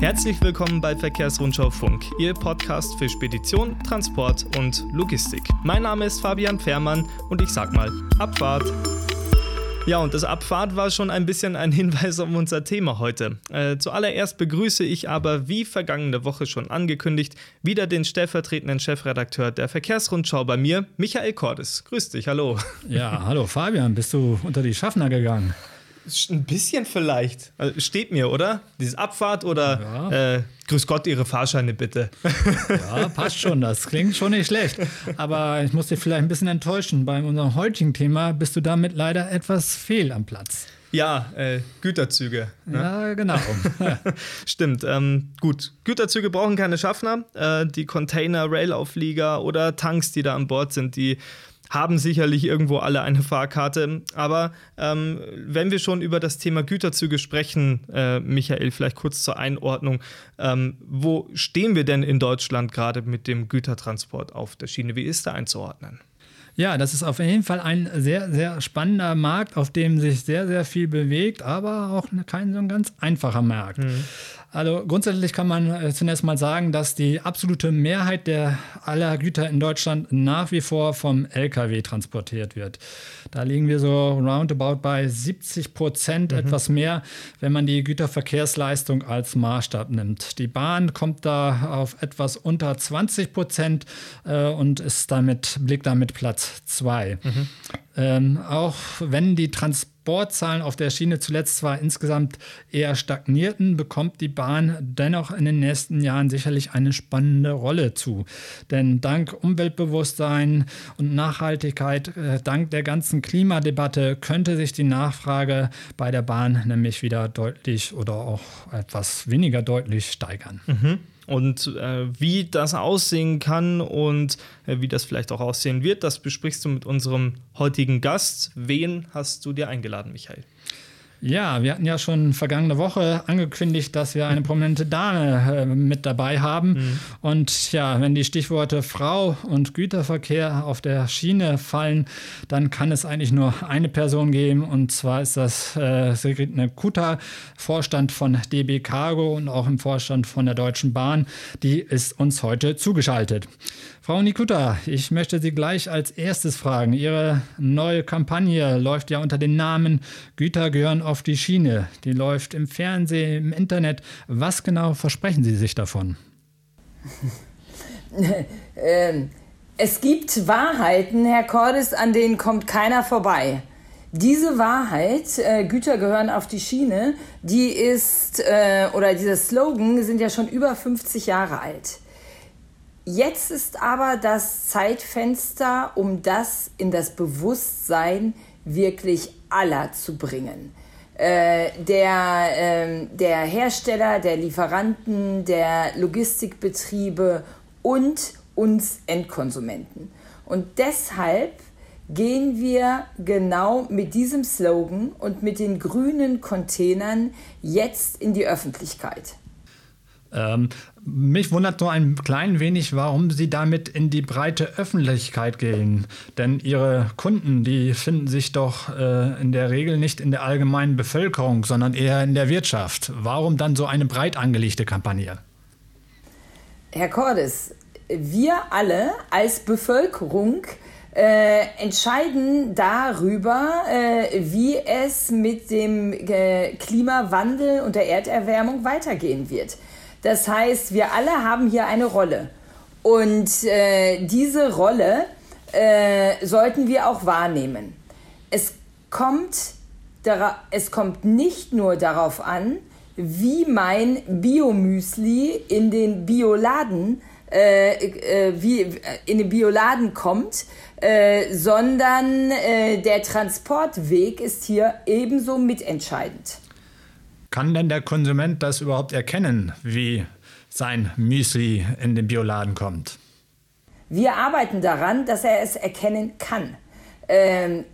Herzlich willkommen bei Verkehrsrundschau Funk, Ihr Podcast für Spedition, Transport und Logistik. Mein Name ist Fabian Fährmann und ich sag mal Abfahrt. Ja, und das Abfahrt war schon ein bisschen ein Hinweis auf unser Thema heute. Äh, zuallererst begrüße ich aber, wie vergangene Woche schon angekündigt, wieder den stellvertretenden Chefredakteur der Verkehrsrundschau bei mir, Michael Cordes. Grüß dich, hallo. Ja, hallo Fabian, bist du unter die Schaffner gegangen? Ein bisschen vielleicht. Also steht mir, oder? Dieses Abfahrt oder ja. äh, Grüß Gott, Ihre Fahrscheine bitte. Ja, passt schon. Das klingt schon nicht schlecht. Aber ich muss dich vielleicht ein bisschen enttäuschen. Bei unserem heutigen Thema bist du damit leider etwas fehl am Platz. Ja, äh, Güterzüge. Ne? Ja, genau. Stimmt. Ähm, gut, Güterzüge brauchen keine Schaffner. Äh, die Container, Railauflieger oder Tanks, die da an Bord sind, die haben sicherlich irgendwo alle eine Fahrkarte. Aber ähm, wenn wir schon über das Thema Güterzüge sprechen, äh, Michael, vielleicht kurz zur Einordnung. Ähm, wo stehen wir denn in Deutschland gerade mit dem Gütertransport auf der Schiene? Wie ist da einzuordnen? Ja, das ist auf jeden Fall ein sehr, sehr spannender Markt, auf dem sich sehr, sehr viel bewegt, aber auch kein so ein ganz einfacher Markt. Mhm. Also grundsätzlich kann man äh, zunächst mal sagen, dass die absolute Mehrheit der aller Güter in Deutschland nach wie vor vom Lkw transportiert wird. Da liegen wir so roundabout bei 70 Prozent, mhm. etwas mehr, wenn man die Güterverkehrsleistung als Maßstab nimmt. Die Bahn kommt da auf etwas unter 20 Prozent äh, und ist damit, blickt damit Platz zwei. Mhm. Ähm, auch wenn die Transportzahlen auf der Schiene zuletzt zwar insgesamt eher stagnierten, bekommt die Bahn dennoch in den nächsten Jahren sicherlich eine spannende Rolle zu. Denn dank Umweltbewusstsein und Nachhaltigkeit, äh, dank der ganzen Klimadebatte könnte sich die Nachfrage bei der Bahn nämlich wieder deutlich oder auch etwas weniger deutlich steigern. Mhm. Und äh, wie das aussehen kann und äh, wie das vielleicht auch aussehen wird, das besprichst du mit unserem heutigen Gast. Wen hast du dir eingeladen, Michael? Ja, wir hatten ja schon vergangene Woche angekündigt, dass wir eine prominente Dame äh, mit dabei haben. Mhm. Und ja, wenn die Stichworte Frau und Güterverkehr auf der Schiene fallen, dann kann es eigentlich nur eine Person geben. Und zwar ist das äh, Sigrid Nekuta, Vorstand von DB Cargo und auch im Vorstand von der Deutschen Bahn. Die ist uns heute zugeschaltet. Frau Nikuta, ich möchte Sie gleich als erstes fragen. Ihre neue Kampagne läuft ja unter dem Namen Güter gehören auf die Schiene. Die läuft im Fernsehen, im Internet. Was genau versprechen Sie sich davon? Ähm, es gibt Wahrheiten, Herr Cordes, an denen kommt keiner vorbei. Diese Wahrheit, äh, Güter gehören auf die Schiene, die ist, äh, oder dieser Slogan sind ja schon über 50 Jahre alt. Jetzt ist aber das Zeitfenster, um das in das Bewusstsein wirklich aller zu bringen. Äh, der, äh, der Hersteller, der Lieferanten, der Logistikbetriebe und uns Endkonsumenten. Und deshalb gehen wir genau mit diesem Slogan und mit den grünen Containern jetzt in die Öffentlichkeit. Ähm, mich wundert nur ein klein wenig, warum Sie damit in die breite Öffentlichkeit gehen. Denn Ihre Kunden, die finden sich doch äh, in der Regel nicht in der allgemeinen Bevölkerung, sondern eher in der Wirtschaft. Warum dann so eine breit angelegte Kampagne? Herr Cordes, wir alle als Bevölkerung äh, entscheiden darüber, äh, wie es mit dem äh, Klimawandel und der Erderwärmung weitergehen wird. Das heißt, wir alle haben hier eine Rolle. Und äh, diese Rolle äh, sollten wir auch wahrnehmen. Es kommt, es kommt nicht nur darauf an, wie mein Biomüsli in den Bioladen äh, äh, wie äh, in den Bioladen kommt, äh, sondern der Transportweg ist hier ebenso mitentscheidend. Kann denn der Konsument das überhaupt erkennen, wie sein Müsli in den Bioladen kommt? Wir arbeiten daran, dass er es erkennen kann. Ähm,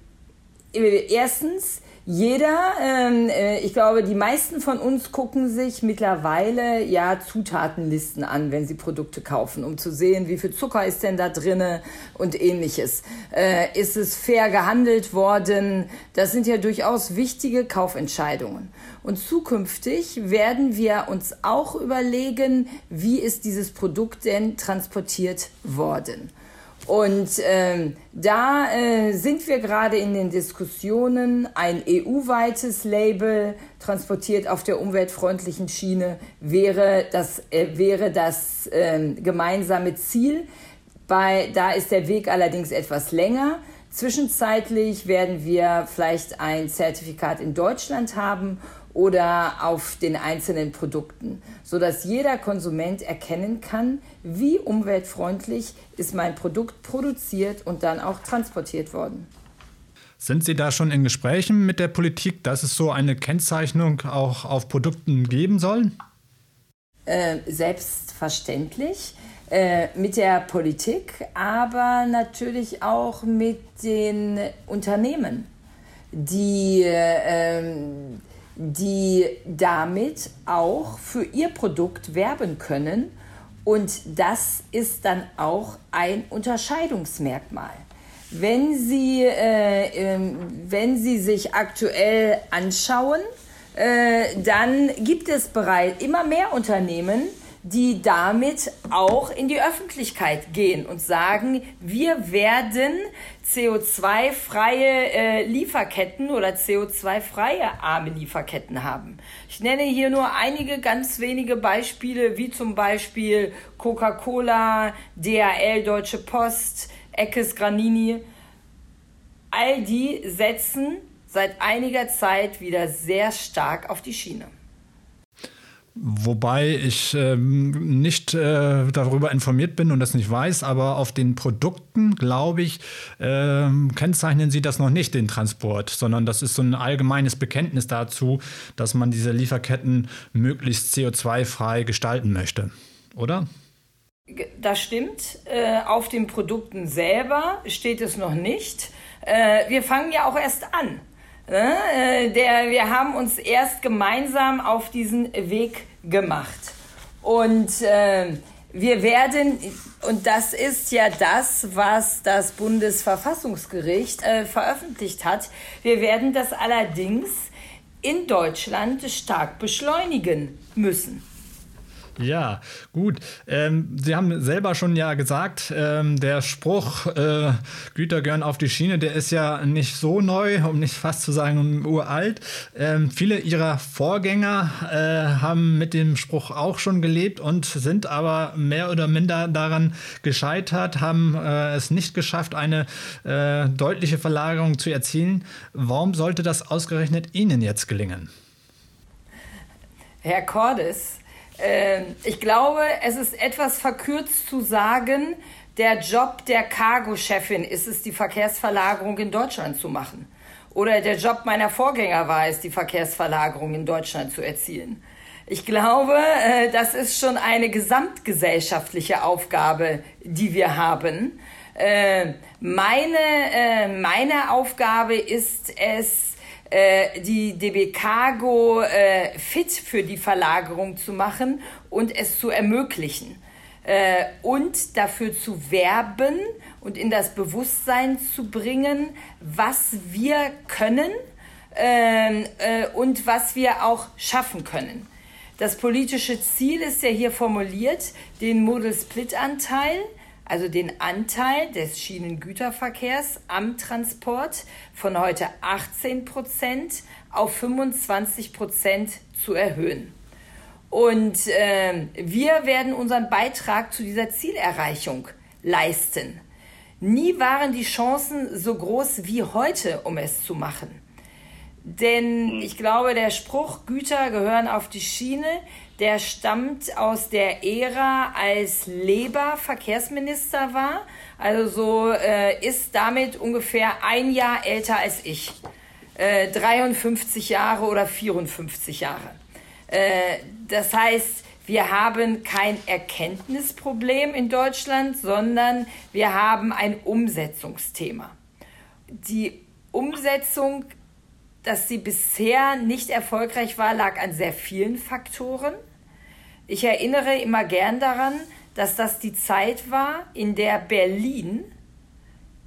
erstens, jeder, ähm, äh, ich glaube, die meisten von uns gucken sich mittlerweile ja Zutatenlisten an, wenn sie Produkte kaufen, um zu sehen, wie viel Zucker ist denn da drinne und ähnliches. Äh, ist es fair gehandelt worden? Das sind ja durchaus wichtige Kaufentscheidungen. Und zukünftig werden wir uns auch überlegen, wie ist dieses Produkt denn transportiert worden. Und ähm, da äh, sind wir gerade in den Diskussionen. Ein EU-weites Label transportiert auf der umweltfreundlichen Schiene wäre das, äh, wäre das äh, gemeinsame Ziel. Bei, da ist der Weg allerdings etwas länger. Zwischenzeitlich werden wir vielleicht ein Zertifikat in Deutschland haben oder auf den einzelnen Produkten, sodass jeder Konsument erkennen kann, wie umweltfreundlich ist mein Produkt produziert und dann auch transportiert worden. Sind Sie da schon in Gesprächen mit der Politik, dass es so eine Kennzeichnung auch auf Produkten geben soll? Äh, selbstverständlich äh, mit der Politik, aber natürlich auch mit den Unternehmen, die äh, die damit auch für ihr Produkt werben können. Und das ist dann auch ein Unterscheidungsmerkmal. Wenn Sie, äh, äh, wenn Sie sich aktuell anschauen, äh, dann gibt es bereits immer mehr Unternehmen, die damit auch in die Öffentlichkeit gehen und sagen, wir werden CO2-freie äh, Lieferketten oder CO2-freie arme Lieferketten haben. Ich nenne hier nur einige ganz wenige Beispiele, wie zum Beispiel Coca-Cola, DHL, Deutsche Post, Eckes Granini. All die setzen seit einiger Zeit wieder sehr stark auf die Schiene. Wobei ich ähm, nicht äh, darüber informiert bin und das nicht weiß, aber auf den Produkten, glaube ich, äh, kennzeichnen sie das noch nicht, den Transport, sondern das ist so ein allgemeines Bekenntnis dazu, dass man diese Lieferketten möglichst CO2-frei gestalten möchte, oder? Das stimmt. Äh, auf den Produkten selber steht es noch nicht. Äh, wir fangen ja auch erst an. Äh, der, wir haben uns erst gemeinsam auf diesen Weg gemacht. Und äh, wir werden, und das ist ja das, was das Bundesverfassungsgericht äh, veröffentlicht hat, wir werden das allerdings in Deutschland stark beschleunigen müssen. Ja, gut. Ähm, Sie haben selber schon ja gesagt, ähm, der Spruch äh, Güter gehören auf die Schiene, der ist ja nicht so neu, um nicht fast zu sagen uralt. Ähm, viele Ihrer Vorgänger äh, haben mit dem Spruch auch schon gelebt und sind aber mehr oder minder daran gescheitert, haben äh, es nicht geschafft, eine äh, deutliche Verlagerung zu erzielen. Warum sollte das ausgerechnet Ihnen jetzt gelingen? Herr Cordes, ich glaube, es ist etwas verkürzt zu sagen, der Job der Cargo-Chefin ist es, die Verkehrsverlagerung in Deutschland zu machen. Oder der Job meiner Vorgänger war es, die Verkehrsverlagerung in Deutschland zu erzielen. Ich glaube, äh, das ist schon eine gesamtgesellschaftliche Aufgabe, die wir haben. Äh, meine, äh, meine Aufgabe ist es, äh, die DB Cargo äh, fit für die Verlagerung zu machen und es zu ermöglichen. Äh, und dafür zu werben und in das Bewusstsein zu bringen, was wir können ähm, äh, und was wir auch schaffen können. Das politische Ziel ist ja hier formuliert, den Model Split Anteil also den Anteil des Schienengüterverkehrs am Transport von heute 18 Prozent auf 25 Prozent zu erhöhen. Und äh, wir werden unseren Beitrag zu dieser Zielerreichung leisten. Nie waren die Chancen so groß wie heute, um es zu machen. Denn ich glaube, der Spruch, Güter gehören auf die Schiene, der stammt aus der Ära, als Leber Verkehrsminister war. Also so äh, ist damit ungefähr ein Jahr älter als ich. Äh, 53 Jahre oder 54 Jahre. Äh, das heißt, wir haben kein Erkenntnisproblem in Deutschland, sondern wir haben ein Umsetzungsthema. Die Umsetzung dass sie bisher nicht erfolgreich war, lag an sehr vielen Faktoren. Ich erinnere immer gern daran, dass das die Zeit war, in der Berlin,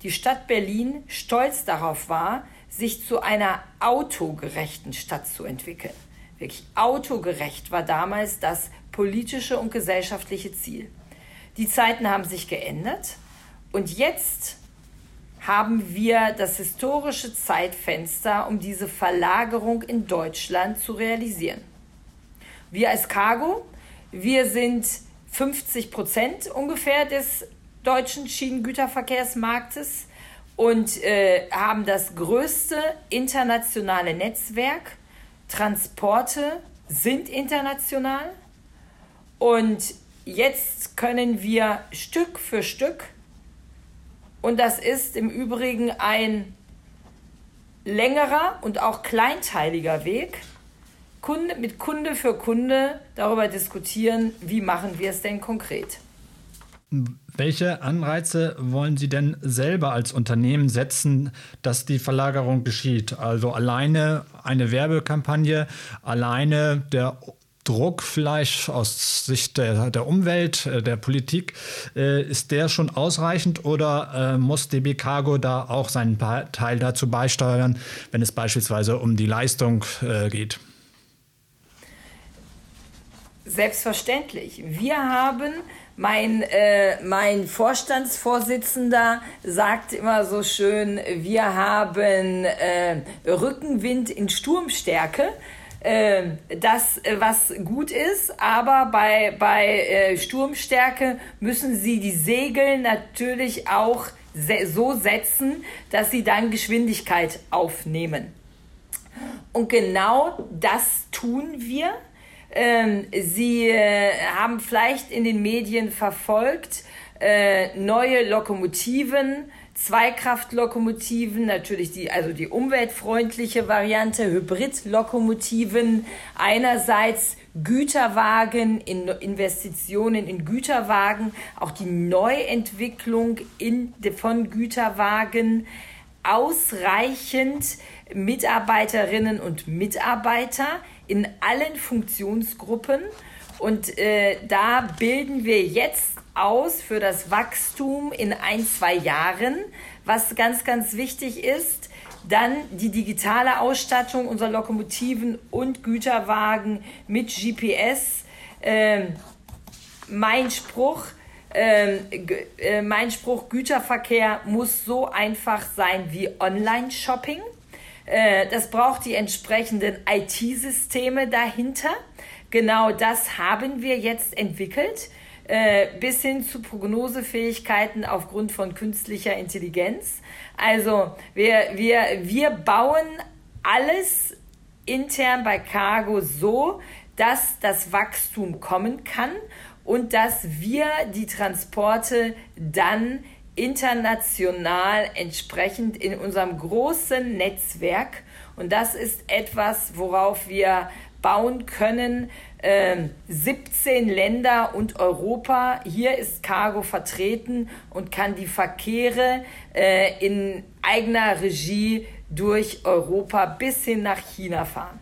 die Stadt Berlin, stolz darauf war, sich zu einer autogerechten Stadt zu entwickeln. Wirklich autogerecht war damals das politische und gesellschaftliche Ziel. Die Zeiten haben sich geändert und jetzt haben wir das historische Zeitfenster, um diese Verlagerung in Deutschland zu realisieren. Wir als Cargo, wir sind 50 Prozent ungefähr des deutschen Schienengüterverkehrsmarktes und äh, haben das größte internationale Netzwerk. Transporte sind international und jetzt können wir Stück für Stück und das ist im Übrigen ein längerer und auch kleinteiliger Weg. Kunde, mit Kunde für Kunde darüber diskutieren, wie machen wir es denn konkret. Welche Anreize wollen Sie denn selber als Unternehmen setzen, dass die Verlagerung geschieht? Also alleine eine Werbekampagne, alleine der Druck vielleicht aus Sicht der, der Umwelt, äh, der Politik, äh, ist der schon ausreichend oder äh, muss DB Cargo da auch seinen Teil dazu beisteuern, wenn es beispielsweise um die Leistung geht? Selbstverständlich. Wir haben, mein, äh, mein Vorstandsvorsitzender sagt immer so schön, wir haben äh, Rückenwind in Sturmstärke. Ähm, das, äh, was gut ist, aber bei, bei äh, Sturmstärke müssen sie die Segel natürlich auch so setzen, dass sie dann Geschwindigkeit aufnehmen. Und genau das tun wir. Ähm, sie äh, haben vielleicht in den Medien verfolgt, neue Lokomotiven Zweikraftlokomotiven, natürlich die, also die umweltfreundliche Variante, Hybridlokomotiven, einerseits Güterwagen, in Investitionen in Güterwagen, auch die Neuentwicklung in, von Güterwagen, ausreichend Mitarbeiterinnen und Mitarbeiter in allen Funktionsgruppen. Und äh, da bilden wir jetzt aus für das Wachstum in ein, zwei Jahren, was ganz, ganz wichtig ist. Dann die digitale Ausstattung unserer Lokomotiven und Güterwagen mit GPS. Ähm, mein Spruch, ähm, äh, mein Spruch, Güterverkehr muss so einfach sein wie Online-Shopping. Äh, das braucht die entsprechenden IT-Systeme dahinter. Genau das haben wir jetzt entwickelt. Äh, bis hin zu Prognosefähigkeiten aufgrund von künstlicher Intelligenz. Also wir, wir, wir bauen alles intern bei Cargo so, dass das Wachstum kommen kann und dass wir die Transporte dann international entsprechend in unserem großen Netzwerk und das ist etwas, worauf wir bauen können, 17 ähm, Länder und Europa. Hier ist Cargo vertreten und kann die Verkehre äh, in eigener Regie durch Europa bis hin nach China fahren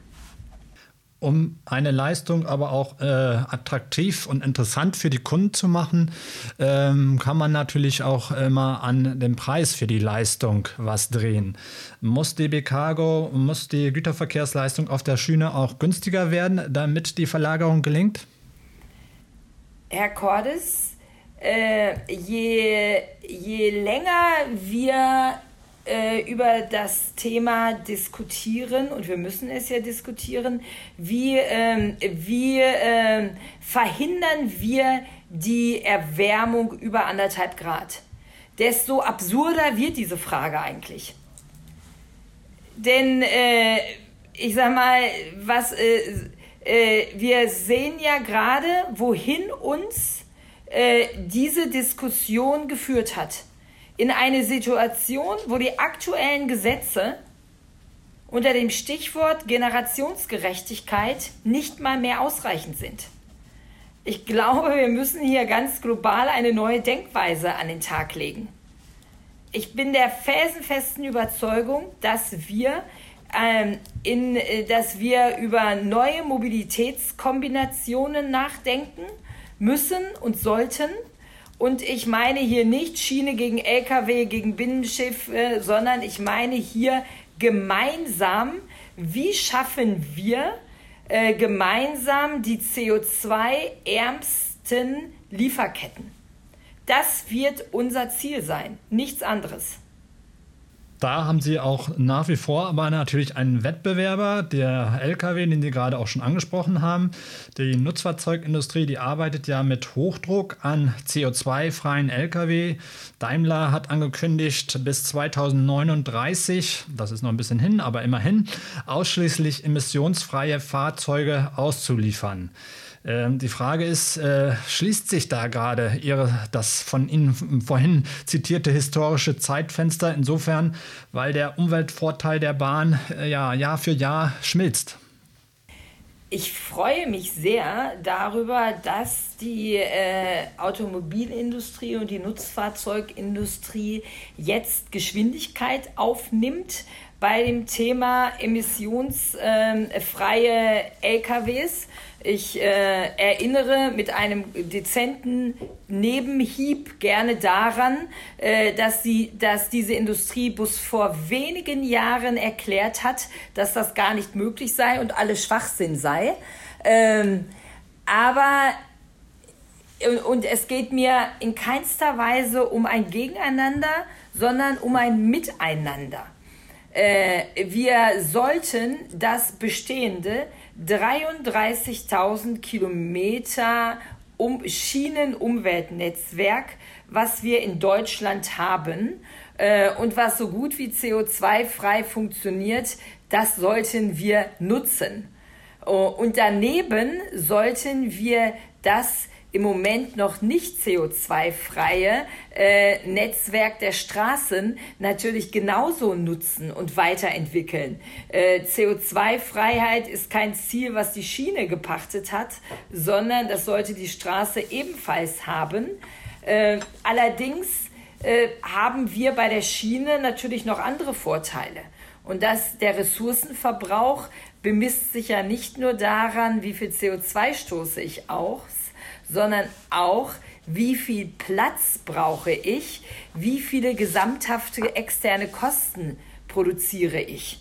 um eine Leistung aber auch äh, attraktiv und interessant für die Kunden zu machen, ähm, kann man natürlich auch immer an dem Preis für die Leistung was drehen. Muss DB Cargo, muss die Güterverkehrsleistung auf der Schiene auch günstiger werden, damit die Verlagerung gelingt? Herr Cordes, äh, je, je länger wir äh, über das Thema diskutieren und wir müssen es ja diskutieren, wie, ähm, wie äh, verhindern wir die Erwärmung über anderthalb Grad. Desto absurder wird diese Frage eigentlich. Denn äh, ich sag mal, was äh, äh, wir sehen ja gerade, wohin uns äh, diese Diskussion geführt hat in eine Situation, wo die aktuellen Gesetze unter dem Stichwort Generationsgerechtigkeit nicht mal mehr ausreichend sind. Ich glaube, wir müssen hier ganz global eine neue Denkweise an den Tag legen. Ich bin der felsenfesten Überzeugung, dass wir ähm, in, äh, dass wir über neue Mobilitätskombinationen nachdenken müssen und sollten. Und ich meine hier nicht Schiene gegen Lkw, gegen Binnenschiff, äh, sondern ich meine hier gemeinsam, wie schaffen wir äh, gemeinsam die CO2-ärmsten Lieferketten. Das wird unser Ziel sein, nichts anderes. Da haben Sie auch nach wie vor aber natürlich einen Wettbewerber, der LKW, den Sie gerade auch schon angesprochen haben. Die Nutzfahrzeugindustrie, die arbeitet ja mit Hochdruck an CO2-freien LKW. Daimler hat angekündigt, bis 2039, das ist noch ein bisschen hin, aber immerhin, ausschließlich emissionsfreie Fahrzeuge auszuliefern. Ähm, die Frage ist, äh, schließt sich da gerade das von Ihnen vorhin zitierte historische Zeitfenster insofern, weil der Umweltvorteil der Bahn äh, ja Jahr für Jahr schmilzt? Ich freue mich sehr darüber, dass die äh, Automobilindustrie und die Nutzfahrzeugindustrie jetzt Geschwindigkeit aufnimmt bei dem Thema emissionsfreie ähm, LKWs. Ich äh, erinnere mit einem dezenten Nebenhieb gerne daran, äh, dass, sie, dass diese Industrie bis vor wenigen Jahren erklärt hat, dass das gar nicht möglich sei und alles Schwachsinn sei. Ähm, aber und es geht mir in keinster Weise um ein Gegeneinander, sondern um ein Miteinander. Äh, wir sollten das Bestehende 33.000 Kilometer um Schienenumweltnetzwerk, was wir in Deutschland haben äh, und was so gut wie CO2-frei funktioniert, das sollten wir nutzen. Oh, und daneben sollten wir das im Moment noch nicht CO2-freie äh, Netzwerk der Straßen natürlich genauso nutzen und weiterentwickeln. Äh, CO2-Freiheit ist kein Ziel, was die Schiene gepachtet hat, sondern das sollte die Straße ebenfalls haben. Äh, allerdings äh, haben wir bei der Schiene natürlich noch andere Vorteile. Und dass der Ressourcenverbrauch bemisst sich ja nicht nur daran, wie viel CO2 stoße ich aus, sondern auch, wie viel Platz brauche ich, wie viele gesamthafte externe Kosten produziere ich.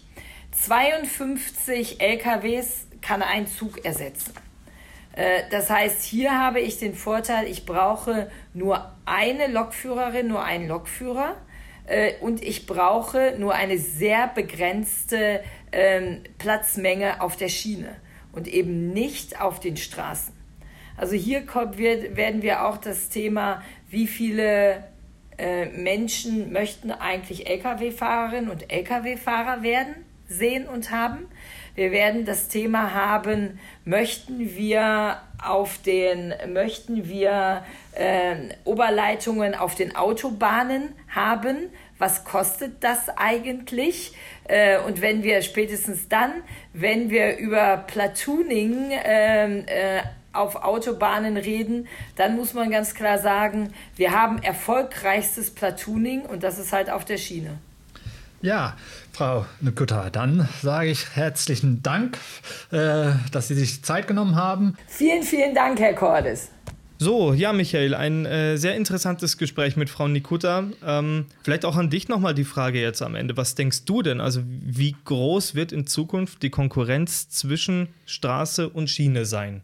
52 LKWs kann ein Zug ersetzen. Äh, das heißt, hier habe ich den Vorteil, ich brauche nur eine Lokführerin, nur einen Lokführer äh, und ich brauche nur eine sehr begrenzte ähm, Platzmenge auf der Schiene und eben nicht auf den Straßen. Also hier kommt, wird, werden wir auch das Thema, wie viele äh, Menschen möchten eigentlich Lkw-Fahrerinnen und Lkw-Fahrer werden, sehen und haben. Wir werden das Thema haben, möchten wir auf den, möchten wir äh, Oberleitungen auf den Autobahnen haben? Was kostet das eigentlich? Äh, und wenn wir spätestens dann, wenn wir über Platooning ähm, äh, auf Autobahnen reden, dann muss man ganz klar sagen, wir haben erfolgreichstes Platooning und das ist halt auf der Schiene. Ja, Frau Nikutta, dann sage ich herzlichen Dank, äh, dass Sie sich Zeit genommen haben. Vielen, vielen Dank, Herr Cordes. So, ja, Michael, ein äh, sehr interessantes Gespräch mit Frau Nikutta. Ähm, vielleicht auch an dich nochmal die Frage jetzt am Ende. Was denkst du denn? Also, wie groß wird in Zukunft die Konkurrenz zwischen Straße und Schiene sein?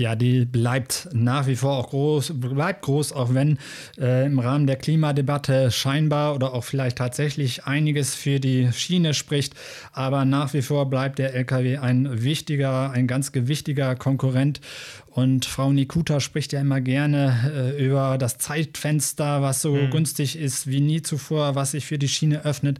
Ja, die bleibt nach wie vor auch groß, bleibt groß, auch wenn äh, im Rahmen der Klimadebatte scheinbar oder auch vielleicht tatsächlich einiges für die Schiene spricht. Aber nach wie vor bleibt der Lkw ein wichtiger, ein ganz gewichtiger Konkurrent. Und Frau Nikuta spricht ja immer gerne äh, über das Zeitfenster, was so mhm. günstig ist wie nie zuvor, was sich für die Schiene öffnet.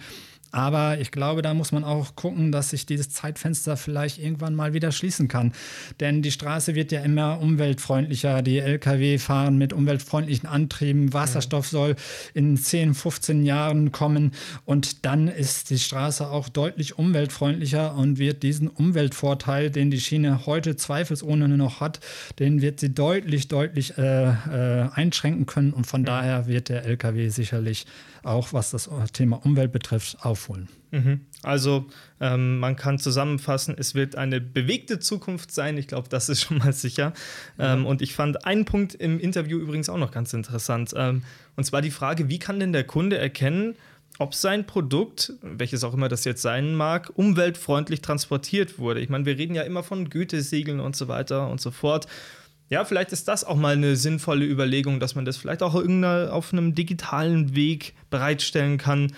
Aber ich glaube, da muss man auch gucken, dass sich dieses Zeitfenster vielleicht irgendwann mal wieder schließen kann. Denn die Straße wird ja immer umweltfreundlicher. Die Lkw fahren mit umweltfreundlichen Antrieben. Wasserstoff soll in 10, 15 Jahren kommen. Und dann ist die Straße auch deutlich umweltfreundlicher und wird diesen Umweltvorteil, den die Schiene heute zweifelsohne noch hat, den wird sie deutlich, deutlich äh, äh, einschränken können. Und von daher wird der Lkw sicherlich auch, was das Thema Umwelt betrifft, auf aufholen. Mhm. Also ähm, man kann zusammenfassen, es wird eine bewegte Zukunft sein. Ich glaube, das ist schon mal sicher. Ähm, und ich fand einen Punkt im Interview übrigens auch noch ganz interessant. Ähm, und zwar die Frage, wie kann denn der Kunde erkennen, ob sein Produkt, welches auch immer das jetzt sein mag, umweltfreundlich transportiert wurde. Ich meine, wir reden ja immer von Gütesiegeln und so weiter und so fort. Ja, vielleicht ist das auch mal eine sinnvolle Überlegung, dass man das vielleicht auch auf einem digitalen Weg bereitstellen kann.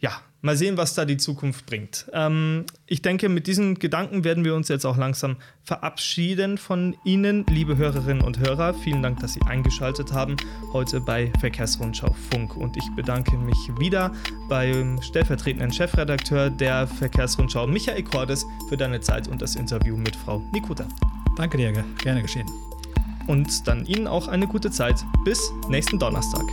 Ja, mal sehen, was da die Zukunft bringt. Ähm, ich denke, mit diesen Gedanken werden wir uns jetzt auch langsam verabschieden von Ihnen, liebe Hörerinnen und Hörer. Vielen Dank, dass Sie eingeschaltet haben heute bei Verkehrsrundschau Funk. Und ich bedanke mich wieder beim stellvertretenden Chefredakteur der Verkehrsrundschau, Michael Cordes, für deine Zeit und das Interview mit Frau Nikuta. Danke dir, gerne geschehen und dann Ihnen auch eine gute Zeit. Bis nächsten Donnerstag.